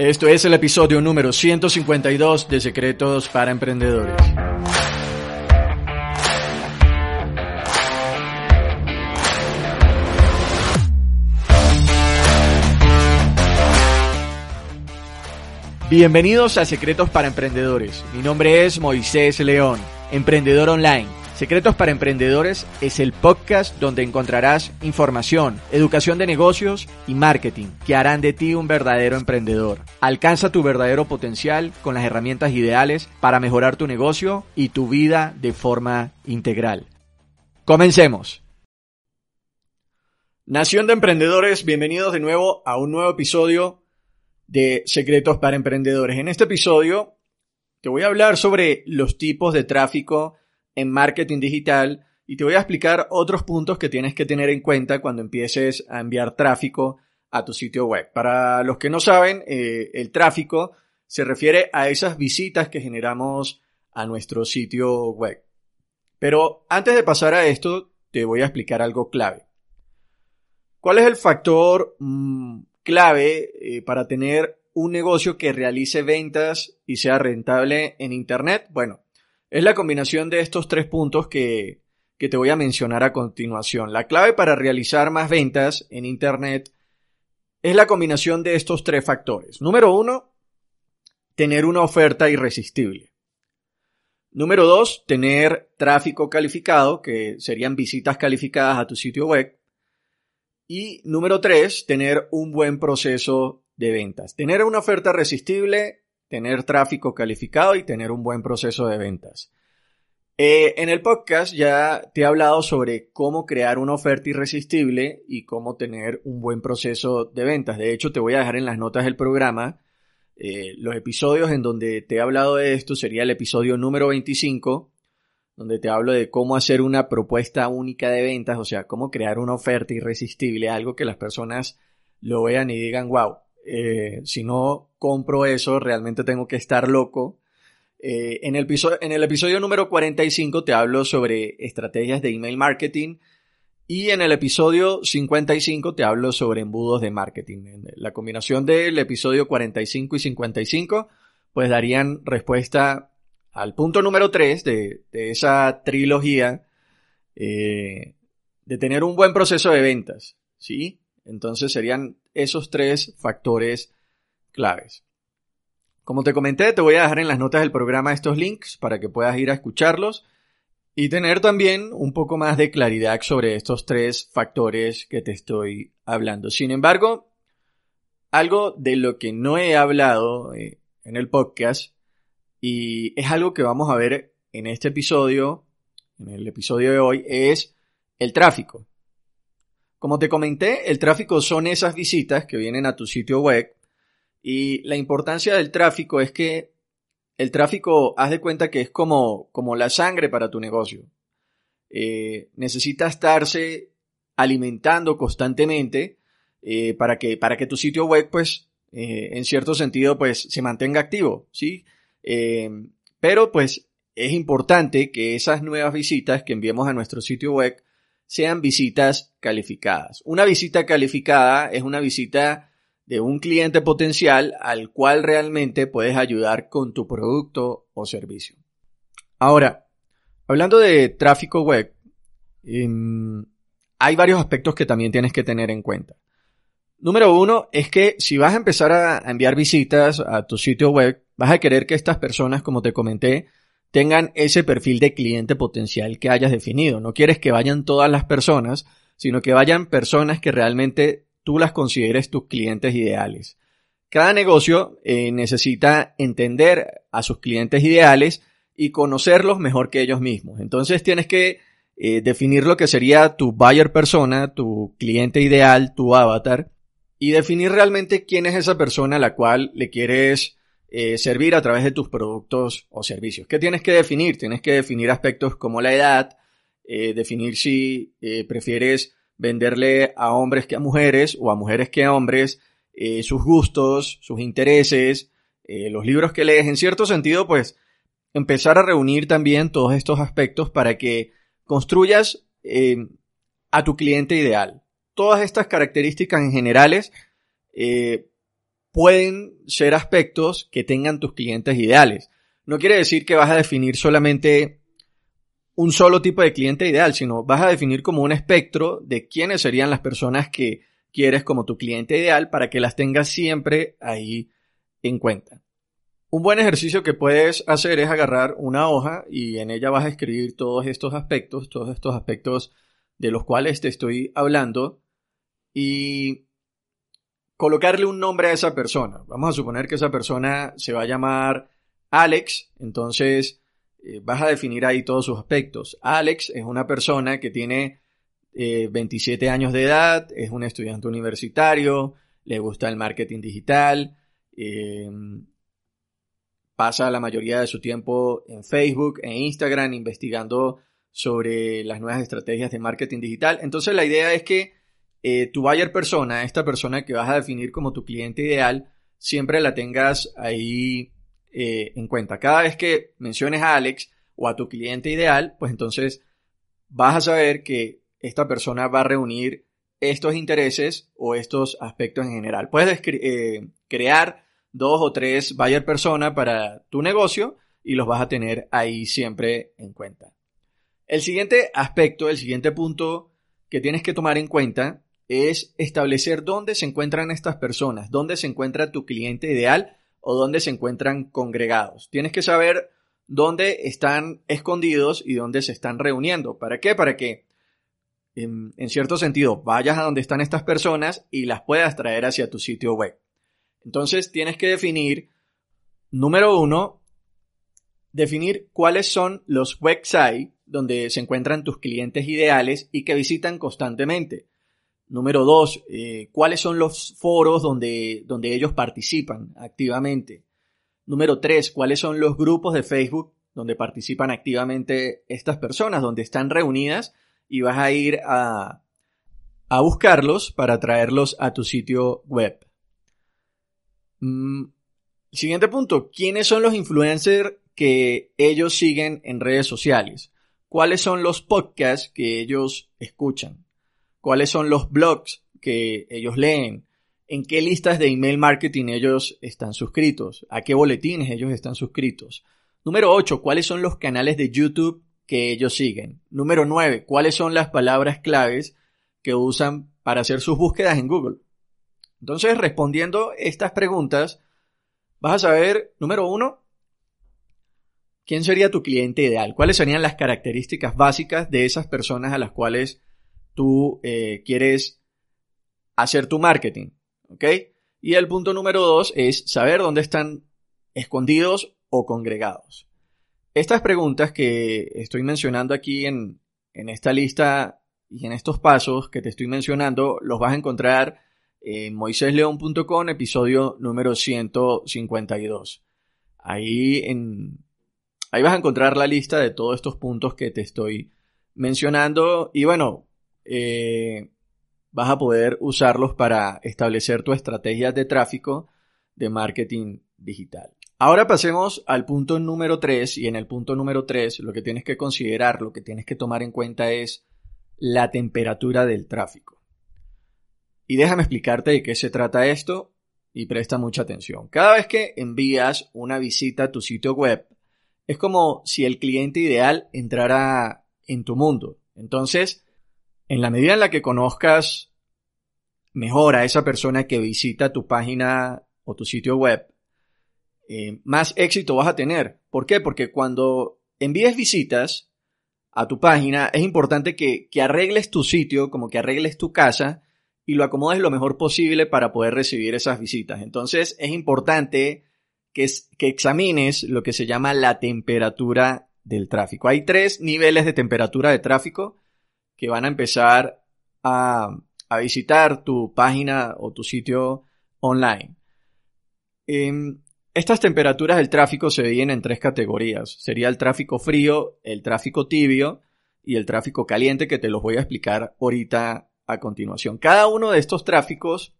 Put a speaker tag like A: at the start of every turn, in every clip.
A: Esto es el episodio número 152 de Secretos para Emprendedores. Bienvenidos a Secretos para Emprendedores. Mi nombre es Moisés León, emprendedor online Secretos para Emprendedores es el podcast donde encontrarás información, educación de negocios y marketing que harán de ti un verdadero emprendedor. Alcanza tu verdadero potencial con las herramientas ideales para mejorar tu negocio y tu vida de forma integral. Comencemos. Nación de Emprendedores, bienvenidos de nuevo a un nuevo episodio de Secretos para Emprendedores. En este episodio te voy a hablar sobre los tipos de tráfico en marketing digital y te voy a explicar otros puntos que tienes que tener en cuenta cuando empieces a enviar tráfico a tu sitio web. Para los que no saben, eh, el tráfico se refiere a esas visitas que generamos a nuestro sitio web. Pero antes de pasar a esto, te voy a explicar algo clave. ¿Cuál es el factor mm, clave eh, para tener un negocio que realice ventas y sea rentable en Internet? Bueno, es la combinación de estos tres puntos que, que te voy a mencionar a continuación. La clave para realizar más ventas en Internet es la combinación de estos tres factores. Número uno, tener una oferta irresistible. Número dos, tener tráfico calificado, que serían visitas calificadas a tu sitio web. Y número tres, tener un buen proceso de ventas. Tener una oferta irresistible tener tráfico calificado y tener un buen proceso de ventas. Eh, en el podcast ya te he hablado sobre cómo crear una oferta irresistible y cómo tener un buen proceso de ventas. De hecho, te voy a dejar en las notas del programa eh, los episodios en donde te he hablado de esto. Sería el episodio número 25, donde te hablo de cómo hacer una propuesta única de ventas, o sea, cómo crear una oferta irresistible, algo que las personas lo vean y digan, wow, eh, si no compro eso, realmente tengo que estar loco. Eh, en, el episodio, número 45 te hablo sobre estrategias de email marketing y en el episodio 55 te hablo sobre embudos de marketing. La combinación del episodio 45 y 55 pues darían respuesta al punto número 3 de, esa trilogía eh, de tener un buen proceso de ventas. ¿sí? Entonces serían esos tres factores claves. Como te comenté, te voy a dejar en las notas del programa estos links para que puedas ir a escucharlos y tener también un poco más de claridad sobre estos tres factores que te estoy hablando. Sin embargo, algo de lo que no he hablado eh, en el podcast y es algo que vamos a ver en este episodio, en el episodio de hoy, es el tráfico. Como te comenté, el tráfico son esas visitas que vienen a tu sitio web y la importancia del tráfico es que el tráfico, haz de cuenta que es como, como la sangre para tu negocio. Eh, necesita estarse alimentando constantemente eh, para, que, para que tu sitio web, pues, eh, en cierto sentido, pues, se mantenga activo, ¿sí? pero, pues, es importante que esas nuevas visitas que enviemos a nuestro sitio web sean visitas calificadas. Una visita calificada es una visita de un cliente potencial al cual realmente puedes ayudar con tu producto o servicio. Ahora, hablando de tráfico web, em, hay varios aspectos que también tienes que tener en cuenta. Número uno es que si vas a empezar a enviar visitas a tu sitio web, vas a querer que estas personas, como te comenté, tengan ese perfil de cliente potencial que hayas definido. No quieres que vayan todas las personas, sino que vayan personas que realmente tú las consideres tus clientes ideales. Cada negocio eh, necesita entender a sus clientes ideales y conocerlos mejor que ellos mismos. Entonces tienes que eh, definir lo que sería tu buyer persona, tu cliente ideal, tu avatar, y definir realmente quién es esa persona a la cual le quieres eh, servir a través de tus productos o servicios. ¿Qué tienes que definir? Tienes que definir aspectos como la edad, eh, definir si eh, prefieres venderle a hombres que a mujeres o a mujeres que a hombres, sus gustos, sus intereses, los libros que lees. En cierto sentido, pues empezar a reunir también todos estos aspectos para que construyas a tu cliente ideal. Todas estas características en generales eh, pueden ser aspectos que tengan tus clientes ideales. No quiere decir que vas a definir solamente un solo tipo de cliente ideal, sino vas a definir como un espectro de quiénes serían las personas que quieres como tu cliente ideal para que las tengas siempre ahí en cuenta. Un buen ejercicio que puedes hacer es agarrar una hoja y en ella vas a escribir todos estos aspectos, todos estos aspectos de los cuales te estoy hablando y colocarle un nombre a esa persona. Vamos a suponer que esa persona se va a llamar Alex, entonces eh, vas a definir ahí todos sus aspectos. Alex es una persona que tiene 27 eh, años de edad, es un estudiante universitario, le gusta el marketing digital, em, pasa la mayoría de su tiempo en Facebook, en Instagram, investigando sobre las nuevas estrategias de marketing digital. Entonces la idea es que eh, tu buyer persona, esta persona que vas a definir como tu cliente ideal, siempre la tengas ahí eh, en cuenta. Cada vez que menciones a Alex o a tu cliente ideal, pues entonces vas a saber que esta persona va a reunir estos intereses o estos aspectos en general. Puedes eh, crear dos o tres buyer persona para tu negocio y los vas a tener ahí siempre en cuenta. El siguiente aspecto, el siguiente punto que tienes que tomar en cuenta es establecer dónde se encuentran estas personas, dónde se encuentra tu cliente ideal o dónde se encuentran congregados. Tienes que saber dónde están escondidos y dónde se están reuniendo. ¿Para qué? Para que, en, cierto sentido, vayas a donde están estas personas y las puedas traer hacia tu sitio web. Entonces tienes que definir, número uno, definir cuáles son los websites donde se encuentran tus clientes ideales y que visitan constantemente. Número dos, eh, ¿cuáles son los foros donde, donde ellos participan activamente? Número tres, ¿cuáles son los grupos de Facebook donde participan activamente estas personas, donde están reunidas y vas a ir a, a buscarlos para traerlos a tu sitio web? Mm, siguiente punto, ¿quiénes son los influencers que ellos siguen en redes sociales? ¿Cuáles son los podcasts que ellos escuchan? Cuáles son los blogs que ellos leen, en qué listas de email marketing ellos están suscritos, a qué boletines ellos están suscritos. Número 8, cuáles son los canales de YouTube que ellos siguen. Número 9, cuáles son las palabras claves que usan para hacer sus búsquedas en Google. Entonces, respondiendo estas preguntas, vas a saber, número 1, quién sería tu cliente ideal, cuáles serían las características básicas de esas personas a las cuales tú eh, quieres hacer tu marketing. ¿Ok? Y el punto número dos es saber dónde están escondidos o congregados. Estas preguntas que estoy mencionando aquí en, en esta lista y en estos pasos que te estoy mencionando, los vas a encontrar en moisésleón.com, episodio número 152. Ahí, en, ahí vas a encontrar la lista de todos estos puntos que te estoy mencionando. Y bueno, eh, vas a poder usarlos para establecer tu estrategia de tráfico de marketing digital. Ahora pasemos al punto número 3 y en el punto número 3 lo que tienes que considerar, lo que tienes que tomar en cuenta es la temperatura del tráfico. Y déjame explicarte de qué se trata esto y presta mucha atención. Cada vez que envías una visita a tu sitio web, es como si el cliente ideal entrara en tu mundo. Entonces, en la medida en la que conozcas mejor a esa persona que visita tu página o tu sitio web, eh, más éxito vas a tener. ¿Por qué? Porque cuando envíes visitas a tu página, es importante que, arregles tu sitio, como que arregles tu casa y lo acomodes lo mejor posible para poder recibir esas visitas. Entonces es importante que, que examines lo que se llama la temperatura del tráfico. Hay tres niveles de temperatura de tráfico que van a empezar a, a visitar tu página o tu sitio online. Em, estas temperaturas del tráfico se dividen en tres categorías. Sería el tráfico frío, el tráfico tibio y el tráfico caliente que te los voy a explicar ahorita a continuación. Cada uno de estos tráficos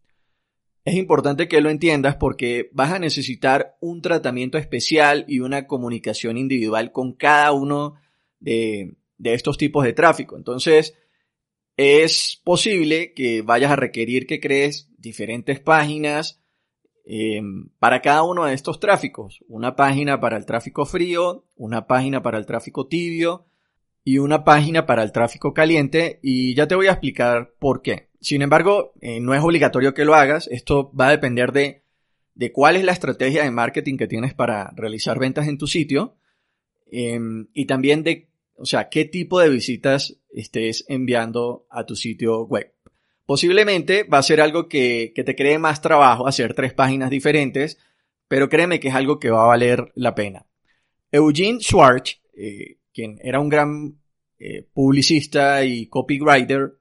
A: es importante que lo entiendas porque vas a necesitar un tratamiento especial y una comunicación individual con cada uno de, estos tipos de tráfico. Entonces, es posible que vayas a requerir que crees diferentes páginas em, para cada uno de estos tráficos. Una página para el tráfico frío, una página para el tráfico tibio y una página para el tráfico caliente y ya te voy a explicar por qué. Sin embargo, eh, no es obligatorio que lo hagas. Esto va a depender de, de, cuál es la estrategia de marketing que tienes para realizar ventas en tu sitio em, y también de, o sea, qué tipo de visitas estés enviando a tu sitio web. Posiblemente va a ser algo que, que te cree más trabajo hacer tres páginas diferentes, pero créeme que es algo que va a valer la pena. Eugene Schwartz, eh, quien era un gran eh, publicista y copywriter,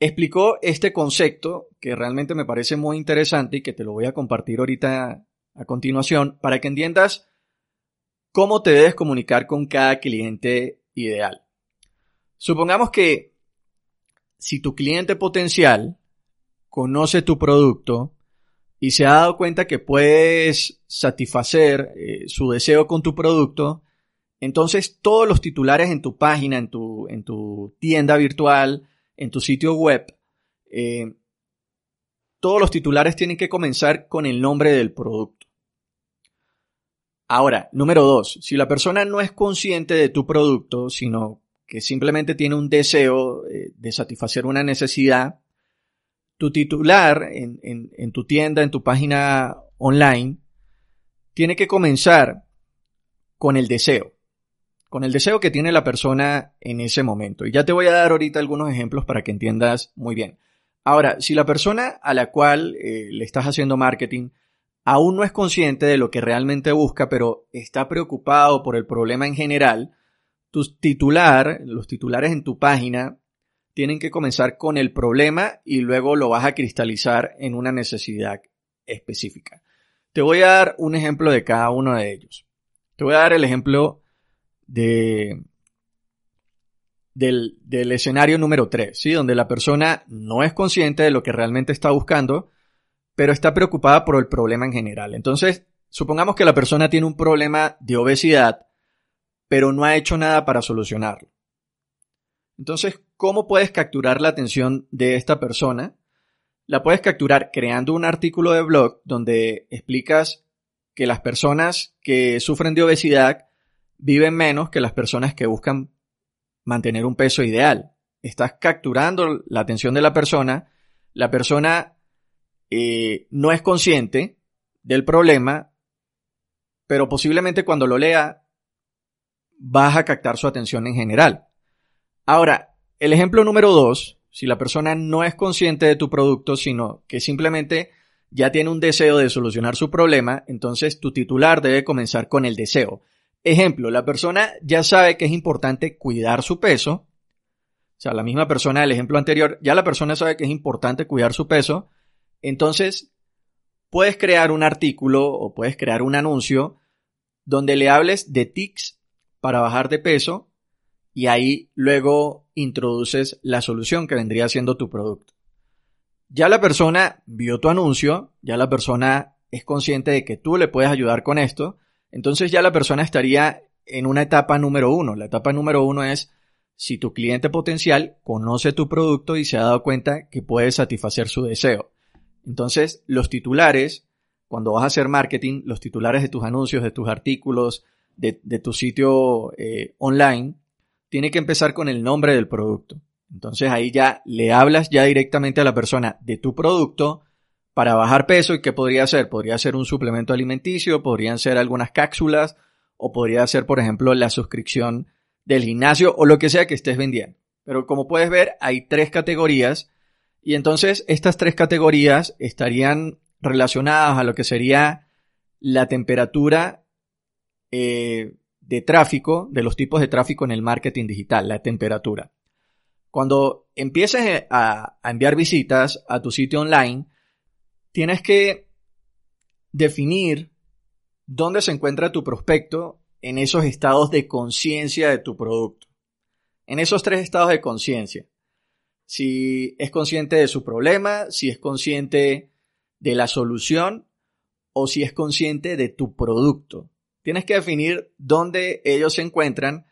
A: explicó este concepto que realmente me parece muy interesante y que te lo voy a compartir ahorita a continuación para que entiendas cómo te debes comunicar con cada cliente ideal. Supongamos que si tu cliente potencial conoce tu producto y se ha dado cuenta que puedes satisfacer eh, su deseo con tu producto, entonces todos los titulares en tu página, en tu, en tu tienda virtual, en tu sitio web, eh, todos los titulares tienen que comenzar con el nombre del producto. Ahora, número dos, si la persona no es consciente de tu producto, sino que simplemente tiene un deseo eh, de satisfacer una necesidad, tu titular en, tu tienda, en tu página online, tiene que comenzar con el deseo con el deseo que tiene la persona en ese momento. Y ya te voy a dar ahorita algunos ejemplos para que entiendas muy bien. Ahora, si la persona a la cual eh, le estás haciendo marketing aún no es consciente de lo que realmente busca, pero está preocupado por el problema en general, tu titular, los titulares en tu página, tienen que comenzar con el problema y luego lo vas a cristalizar en una necesidad específica. Te voy a dar un ejemplo de cada uno de ellos. Te voy a dar el ejemplo de, del, del escenario número 3, ¿sí? Donde la persona no es consciente de lo que realmente está buscando, pero está preocupada por el problema en general. Entonces, supongamos que la persona tiene un problema de obesidad, pero no ha hecho nada para solucionarlo. Entonces, ¿cómo puedes capturar la atención de esta persona? La puedes capturar creando un artículo de blog donde explicas que las personas que sufren de obesidad viven menos que las personas que buscan mantener un peso ideal. Estás capturando la atención de la persona, la persona eh, no es consciente del problema, pero posiblemente cuando lo lea vas a captar su atención en general. Ahora, el ejemplo número dos, si la persona no es consciente de tu producto, sino que simplemente ya tiene un deseo de solucionar su problema, entonces tu titular debe comenzar con el deseo. Ejemplo, la persona ya sabe que es importante cuidar su peso. O sea, la misma persona del ejemplo anterior, ya la persona sabe que es importante cuidar su peso. Entonces, puedes crear un artículo o puedes crear un anuncio donde le hables de tics para bajar de peso y ahí luego introduces la solución que vendría siendo tu producto. Ya la persona vio tu anuncio, ya la persona es consciente de que tú le puedes ayudar con esto entonces ya la persona estaría en una etapa número uno. La etapa número uno es si tu cliente potencial conoce tu producto y se ha dado cuenta que puede satisfacer su deseo. Entonces, los titulares, cuando vas a hacer marketing, los titulares de tus anuncios, de tus artículos, de, tu sitio eh, online, tiene que empezar con el nombre del producto. Entonces ahí ya le hablas ya directamente a la persona de tu producto, para bajar peso y qué podría ser? Podría ser un suplemento alimenticio, podrían ser algunas cápsulas o podría ser, por ejemplo, la suscripción del gimnasio o lo que sea que estés vendiendo. Pero como puedes ver, hay tres categorías y entonces estas tres categorías estarían relacionadas a lo que sería la temperatura eh, de tráfico, de los tipos de tráfico en el marketing digital, la temperatura. Cuando empieces a, a enviar visitas a tu sitio online, tienes que definir dónde se encuentra tu prospecto en esos estados de conciencia de tu producto. En esos tres estados de conciencia. Si es consciente de su problema, si es consciente de la solución o si es consciente de tu producto. Tienes que definir dónde ellos se encuentran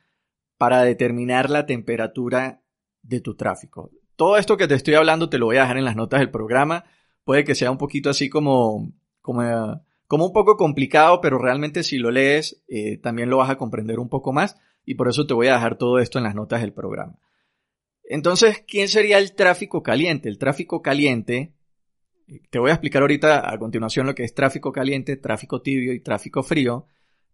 A: para determinar la temperatura de tu tráfico. Todo esto que te estoy hablando te lo voy a dejar en las notas del programa. Puede que sea un poquito así como, como, como un poco complicado, pero realmente si lo lees eh, también lo vas a comprender un poco más y por eso te voy a dejar todo esto en las notas del programa. Entonces, ¿quién sería el tráfico caliente? El tráfico caliente, te voy a explicar ahorita a continuación lo que es tráfico caliente, tráfico tibio y tráfico frío.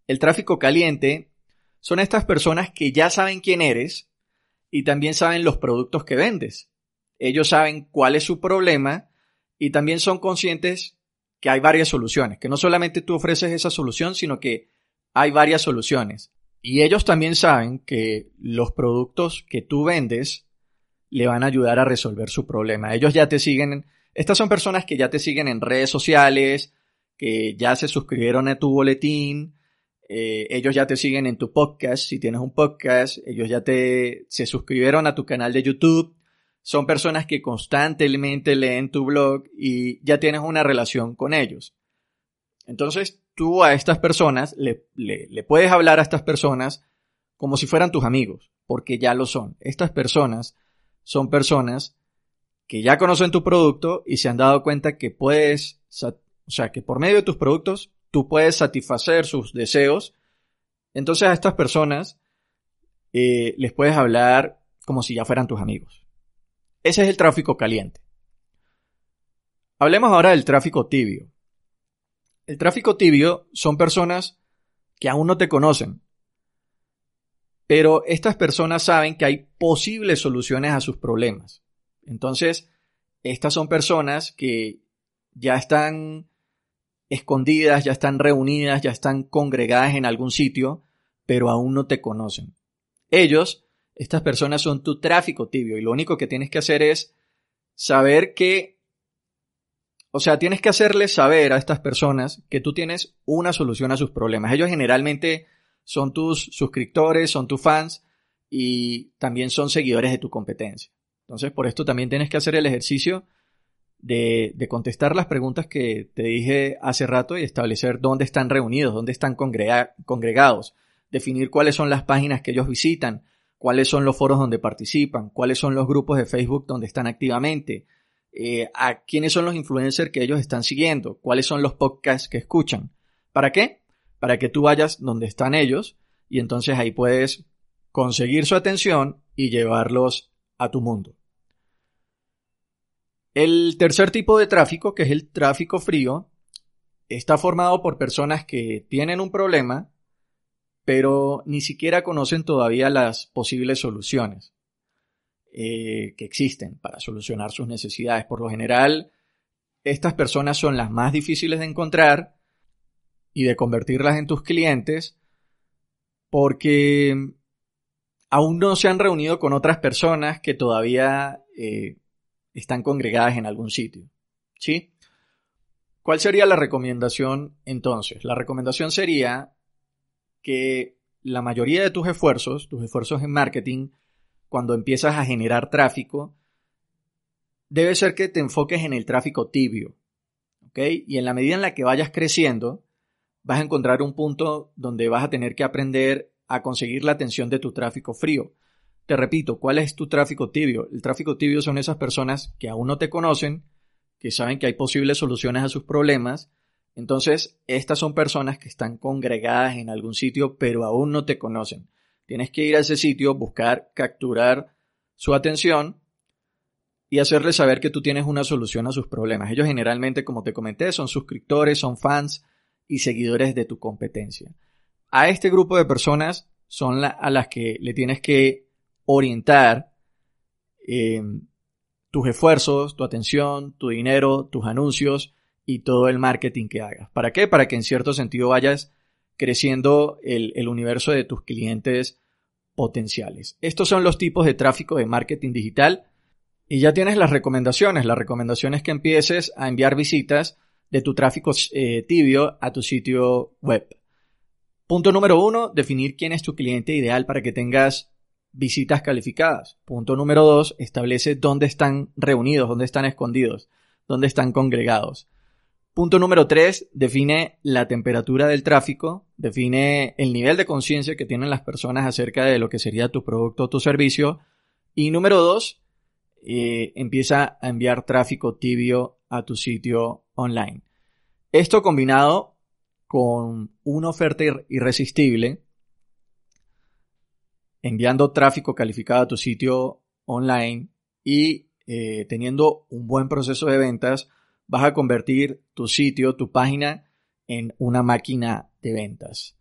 A: El tráfico caliente son estas personas que ya saben quién eres y también saben los productos que vendes. Ellos saben cuál es su problema y también son conscientes que hay varias soluciones, que no solamente tú ofreces esa solución, sino que hay varias soluciones. Y ellos también saben que los productos que tú vendes le van a ayudar a resolver su problema. Ellos ya te siguen, estas son personas que ya te siguen en redes sociales, que ya se suscribieron a tu boletín, eh, ellos ya te siguen en tu podcast, si tienes un podcast, ellos ya te, se suscribieron a tu canal de YouTube, son personas que constantemente leen tu blog y ya tienes una relación con ellos. Entonces, tú a estas personas le, le puedes hablar a estas personas como si fueran tus amigos, porque ya lo son. Estas personas son personas que ya conocen tu producto y se han dado cuenta que puedes, o sea, que por medio de tus productos tú puedes satisfacer sus deseos. Entonces a estas personas eh, les puedes hablar como si ya fueran tus amigos. Ese es el tráfico caliente. Hablemos ahora del tráfico tibio. El tráfico tibio son personas que aún no te conocen, pero estas personas saben que hay posibles soluciones a sus problemas. Entonces, estas son personas que ya están escondidas, ya están reunidas, ya están congregadas en algún sitio, pero aún no te conocen. Ellos, estas personas son tu tráfico tibio y lo único que tienes que hacer es saber que, o sea, tienes que hacerles saber a estas personas que tú tienes una solución a sus problemas. Ellos generalmente son tus suscriptores, son tus fans y también son seguidores de tu competencia. Entonces, por esto también tienes que hacer el ejercicio de, contestar las preguntas que te dije hace rato y establecer dónde están reunidos, dónde están congregados, definir cuáles son las páginas que ellos visitan, cuáles son los foros donde participan, cuáles son los grupos de Facebook donde están activamente, eh, a quiénes son los influencers que ellos están siguiendo, cuáles son los podcasts que escuchan. ¿Para qué? Para que tú vayas donde están ellos y entonces ahí puedes conseguir su atención y llevarlos a tu mundo. El tercer tipo de tráfico, que es el tráfico frío, está formado por personas que tienen un problema, pero ni siquiera conocen todavía las posibles soluciones eh, que existen para solucionar sus necesidades. Por lo general, estas personas son las más difíciles de encontrar y de convertirlas en tus clientes porque aún no se han reunido con otras personas que todavía eh, están congregadas en algún sitio. ¿Sí? ¿Cuál sería la recomendación entonces? La recomendación sería que la mayoría de tus esfuerzos, tus esfuerzos en marketing, cuando empiezas a generar tráfico, debe ser que te enfoques en el tráfico tibio. ¿Ok? Y en la medida en la que vayas creciendo, vas a encontrar un punto donde vas a tener que aprender a conseguir la atención de tu tráfico frío. Te repito, ¿cuál es tu tráfico tibio? El tráfico tibio son esas personas que aún no te conocen, que saben que hay posibles soluciones a sus problemas. Entonces, estas son personas que están congregadas en algún sitio, pero aún no te conocen. Tienes que ir a ese sitio, buscar, capturar su atención y hacerles saber que tú tienes una solución a sus problemas. Ellos generalmente, como te comenté, son suscriptores, son fans, y seguidores de tu competencia. A este grupo de personas son a las que le tienes que orientar eh, tus esfuerzos, tu atención, tu dinero, tus anuncios y todo el marketing que hagas. ¿Para qué? Para que en cierto sentido vayas creciendo el, el universo de tus clientes potenciales. Estos son los tipos de tráfico de marketing digital y ya tienes las recomendaciones. La recomendación es que empieces a enviar visitas de tu tráfico eh, tibio a tu sitio web. Punto número uno, definir quién es tu cliente ideal para que tengas visitas calificadas. Punto número dos, establece dónde están reunidos, dónde están escondidos, dónde están congregados. Punto número tres, define la temperatura del tráfico, define el nivel de conciencia que tienen las personas acerca de lo que sería tu producto o tu servicio. Y número dos, eh, empieza a enviar tráfico tibio a tu sitio online. Esto combinado con una oferta irresistible, enviando tráfico calificado a tu sitio online y eh, teniendo un buen proceso de ventas, vas a convertir tu sitio, tu página, en una máquina de ventas.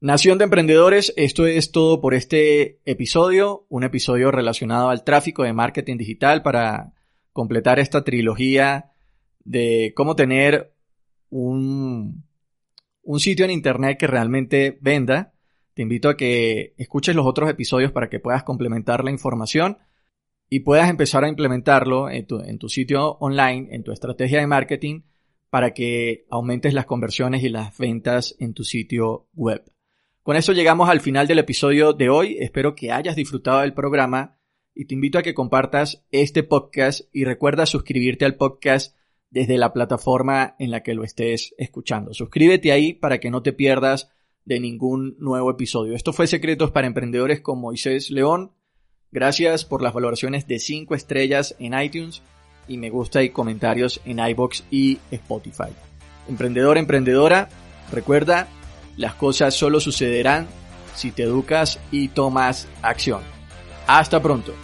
A: Nación de Emprendedores, esto es todo por este episodio, un episodio relacionado al tráfico de marketing digital para completar esta trilogía de cómo tener un, un sitio en Internet que realmente venda. Te invito a que escuches los otros episodios para que puedas complementar la información y puedas empezar a implementarlo en tu, en tu sitio online, en tu estrategia de marketing, para que aumentes las conversiones y las ventas en tu sitio web. Con eso llegamos al final del episodio de hoy. Espero que hayas disfrutado del programa y te invito a que compartas este podcast y recuerda suscribirte al podcast desde la plataforma en la que lo estés escuchando. Suscríbete ahí para que no te pierdas de ningún nuevo episodio. Esto fue Secretos para Emprendedores con Moisés León. Gracias por las valoraciones de 5 estrellas en iTunes y me gusta y comentarios en iBox y Spotify. Emprendedor, emprendedora, recuerda, las cosas solo sucederán si te educas y tomas acción. Hasta pronto.